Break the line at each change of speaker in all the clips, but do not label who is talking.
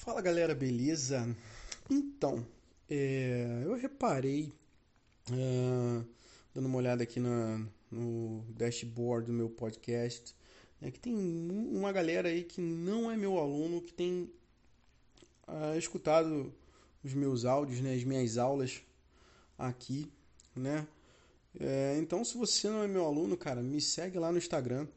Fala galera, beleza? Então, é, eu reparei, uh, dando uma olhada aqui na, no dashboard do meu podcast, né, que tem uma galera aí que não é meu aluno, que tem uh, escutado os meus áudios, né, as minhas aulas aqui, né? É, então, se você não é meu aluno, cara, me segue lá no Instagram,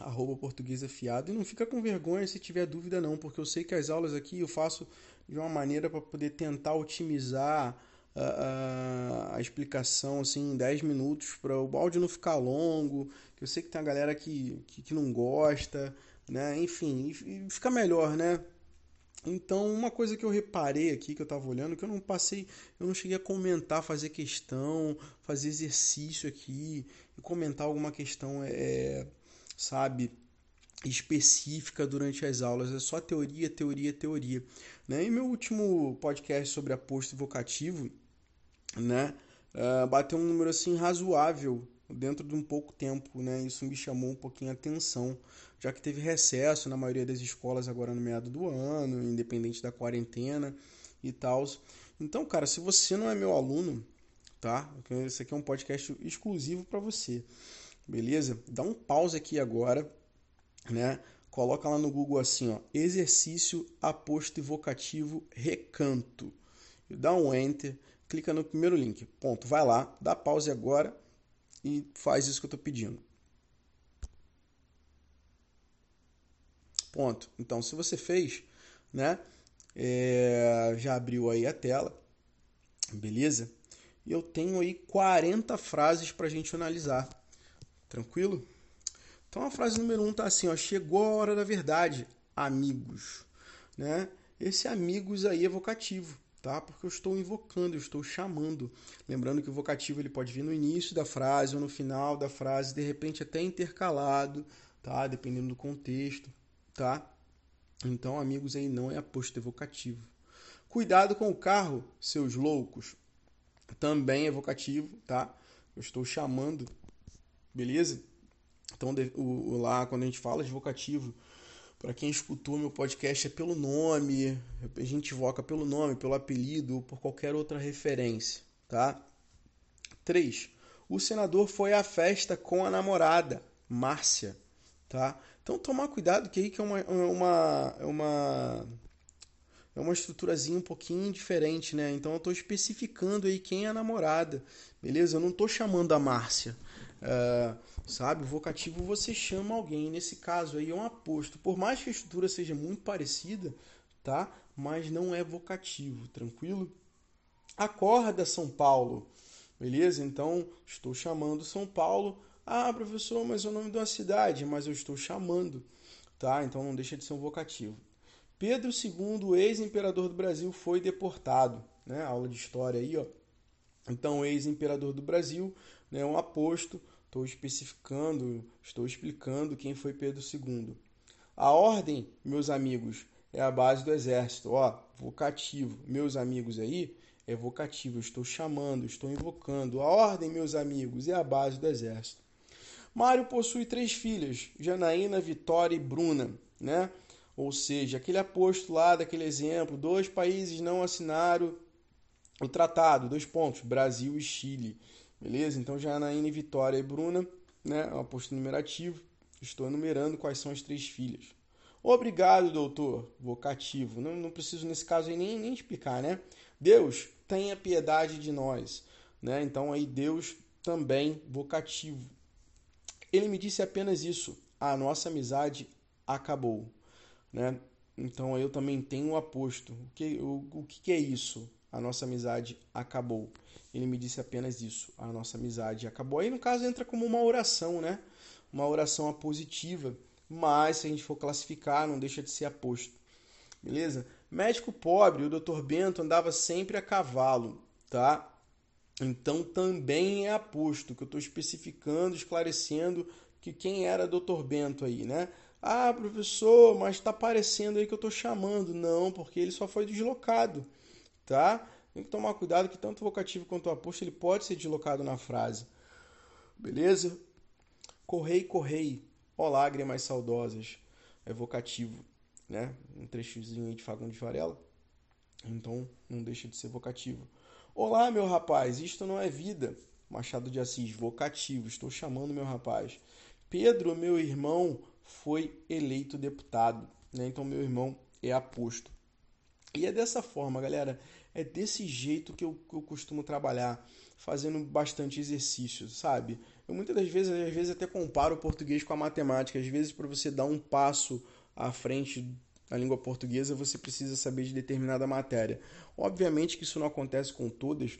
arroba português afiado. E não fica com vergonha se tiver dúvida não, porque eu sei que as aulas aqui eu faço de uma maneira para poder tentar otimizar a, a, a, explicação assim, em 10 minutos, para o áudio não ficar longo, que eu sei que tem a galera que, que, que não gosta, né? Enfim, e, e fica melhor, né? Então, uma coisa que eu reparei aqui, que eu estava olhando, que eu não passei, eu não cheguei a comentar, fazer questão, fazer exercício aqui, comentar alguma questão é, sabe, específica durante as aulas, é só teoria, teoria, teoria. Né? E meu último podcast sobre aposto vocativo, né, uh, bateu um número assim razoável dentro de um pouco tempo, né? Isso me chamou um pouquinho a atenção, já que teve recesso na maioria das escolas agora no meado do ano, independente da quarentena e tal. Então, cara, se você não é meu aluno, tá? Esse aqui é um podcast exclusivo para você. Beleza? Dá um pause aqui agora, né? Coloca lá no Google assim, ó, exercício aposto evocativo recanto. Dá um enter, clica no primeiro link. Ponto. Vai lá, dá pause agora e faz isso que eu estou pedindo. Ponto. Então, se você fez, né? É, já abriu aí a tela, beleza? E eu tenho aí 40 frases para a gente analisar. Tranquilo? Então a frase número um tá assim, ó, chegou a hora da verdade, amigos, né? Esse amigos aí é vocativo, tá? Porque eu estou invocando, eu estou chamando. Lembrando que o vocativo ele pode vir no início da frase ou no final da frase, de repente até intercalado, tá? Dependendo do contexto, tá? Então amigos aí não é aposto evocativo. Cuidado com o carro, seus loucos. Também é vocativo, tá? Eu estou chamando beleza? Então, o, lá, quando a gente fala de vocativo, para quem escutou meu podcast, é pelo nome, a gente invoca pelo nome, pelo apelido ou por qualquer outra referência, tá? 3. O senador foi à festa com a namorada, Márcia, tá? Então, tomar cuidado que aí que é uma, uma, é uma, é uma estruturazinha um pouquinho diferente, né? Então, eu estou especificando aí quem é a namorada, beleza? Eu não estou chamando a Márcia, Uh, sabe, o vocativo você chama alguém. Nesse caso aí é um aposto. Por mais que a estrutura seja muito parecida, tá? Mas não é vocativo, tranquilo? Acorda São Paulo, beleza? Então estou chamando São Paulo. Ah, professor, mas é o nome de uma cidade, mas eu estou chamando, tá? Então não deixa de ser um vocativo. Pedro II, ex-imperador do Brasil, foi deportado, né? Aula de história aí, ó. Então, ex-imperador do Brasil, né, um aposto, estou especificando, estou explicando quem foi Pedro II. A ordem, meus amigos, é a base do exército. Ó, vocativo, meus amigos aí, é vocativo, estou chamando, estou invocando. A ordem, meus amigos, é a base do exército. Mário possui três filhas, Janaína, Vitória e Bruna, né? Ou seja, aquele aposto lá daquele exemplo, dois países não assinaram o tratado, dois pontos, Brasil e Chile. Beleza? Então, Janaína, Vitória e Bruna, né? Um aposto numerativo. Estou enumerando quais são as três filhas. Obrigado, doutor. Vocativo. Não, não preciso, nesse caso, aí nem, nem explicar, né? Deus, tenha piedade de nós. Né? Então, aí, Deus também vocativo. Ele me disse apenas isso. A nossa amizade acabou. Né? Então, eu também tenho o aposto. O que, o, o que é isso? A nossa amizade acabou. Ele me disse apenas isso. A nossa amizade acabou. Aí, no caso, entra como uma oração, né? Uma oração positiva. Mas, se a gente for classificar, não deixa de ser aposto. Beleza? Médico pobre, o Dr. Bento andava sempre a cavalo, tá? Então também é aposto, que eu estou especificando, esclarecendo que quem era Dr. Bento aí, né? Ah, professor, mas está parecendo aí que eu estou chamando. Não, porque ele só foi deslocado, tá? Tem que tomar cuidado que tanto o vocativo quanto o aposto ele pode ser deslocado na frase. Beleza? Correi, correi, ó lágrimas saudosas. É vocativo. né? Um trechozinho de Fagundes Varela. Então, não deixa de ser vocativo. Olá, meu rapaz, isto não é vida. Machado de Assis, vocativo, estou chamando meu rapaz. Pedro, meu irmão, foi eleito deputado. Né? Então, meu irmão é aposto. E é dessa forma, galera. É desse jeito que eu, que eu costumo trabalhar, fazendo bastante exercício, sabe? Eu muitas das vezes, às vezes até comparo o português com a matemática. Às vezes, para você dar um passo à frente da língua portuguesa, você precisa saber de determinada matéria. Obviamente que isso não acontece com todas,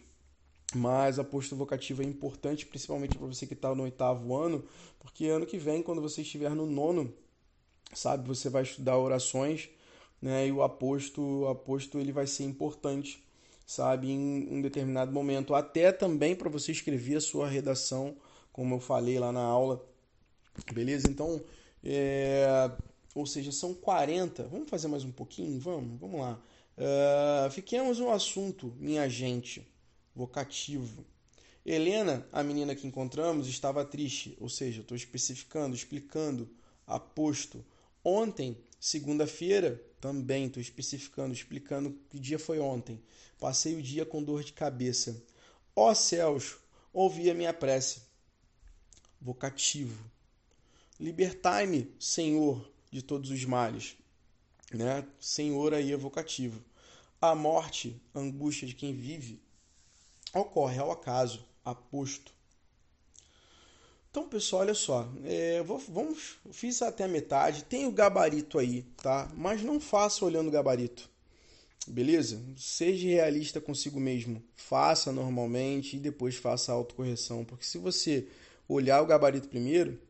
mas a posto vocativa é importante, principalmente para você que está no oitavo ano, porque ano que vem, quando você estiver no nono, sabe, você vai estudar orações, né? E o aposto, o aposto ele vai ser importante, sabe, em um determinado momento, até também para você escrever a sua redação, como eu falei lá na aula, beleza? Então, é... ou seja, são 40. Vamos fazer mais um pouquinho, vamos, vamos lá. Uh, fiquemos no assunto, minha gente vocativo. Helena, a menina que encontramos, estava triste, ou seja, estou especificando, explicando, aposto. Ontem, segunda-feira, também estou especificando, explicando que dia foi ontem. Passei o dia com dor de cabeça. Ó céus, ouvi a minha prece. Vocativo. Libertai-me, Senhor, de todos os males. Né? Senhor aí é vocativo. A morte, angústia de quem vive, ocorre ao acaso, aposto. Então, pessoal, olha só, é, vou, vamos, fiz até a metade, tem o gabarito aí, tá? Mas não faça olhando o gabarito, beleza? Seja realista consigo mesmo, faça normalmente e depois faça a autocorreção, porque se você olhar o gabarito primeiro,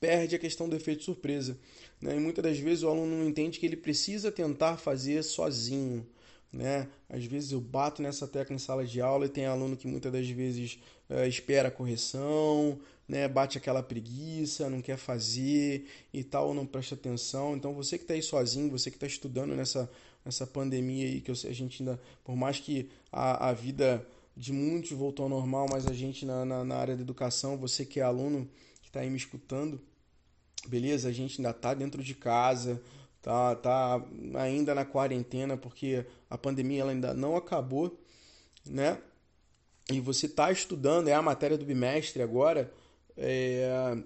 perde a questão do efeito surpresa. Né? E muitas das vezes o aluno não entende que ele precisa tentar fazer sozinho, né? Às vezes eu bato nessa tecla em sala de aula e tem aluno que muitas das vezes é, espera a correção, né? bate aquela preguiça, não quer fazer e tal, não presta atenção. Então você que está aí sozinho, você que está estudando nessa, nessa pandemia aí, que a gente ainda, por mais que a, a vida de muitos voltou ao normal, mas a gente na, na, na área da educação, você que é aluno, que está aí me escutando, beleza? A gente ainda está dentro de casa, tá, tá ainda na quarentena porque a pandemia ela ainda não acabou, né? E você está estudando, é a matéria do bimestre agora, é,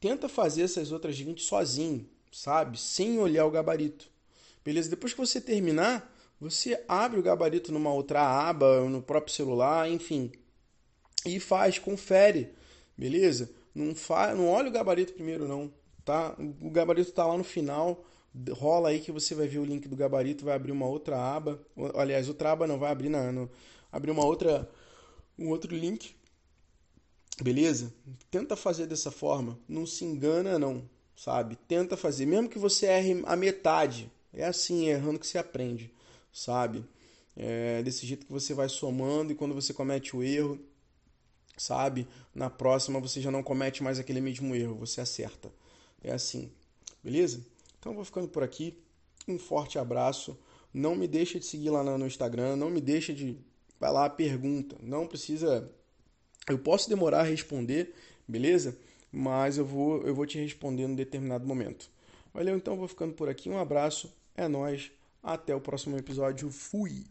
tenta fazer essas outras 20 sozinho, sabe? Sem olhar o gabarito. Beleza? Depois que você terminar, você abre o gabarito numa outra aba, no próprio celular, enfim, e faz, confere, beleza? Não, fa não olha o gabarito primeiro, não, tá? O gabarito está lá no final rola aí que você vai ver o link do gabarito, vai abrir uma outra aba. Aliás, outra aba não vai abrir na, abrir uma outra um outro link. Beleza? Tenta fazer dessa forma, não se engana não, sabe? Tenta fazer, mesmo que você erre a metade. É assim, é errando que se aprende, sabe? É desse jeito que você vai somando e quando você comete o erro, sabe? Na próxima você já não comete mais aquele mesmo erro, você acerta. É assim. Beleza? Então vou ficando por aqui. Um forte abraço. Não me deixa de seguir lá no Instagram, não me deixa de vai lá pergunta. Não precisa eu posso demorar a responder, beleza? Mas eu vou eu vou te responder em determinado momento. Valeu, então vou ficando por aqui. Um abraço. É nós. Até o próximo episódio. Fui.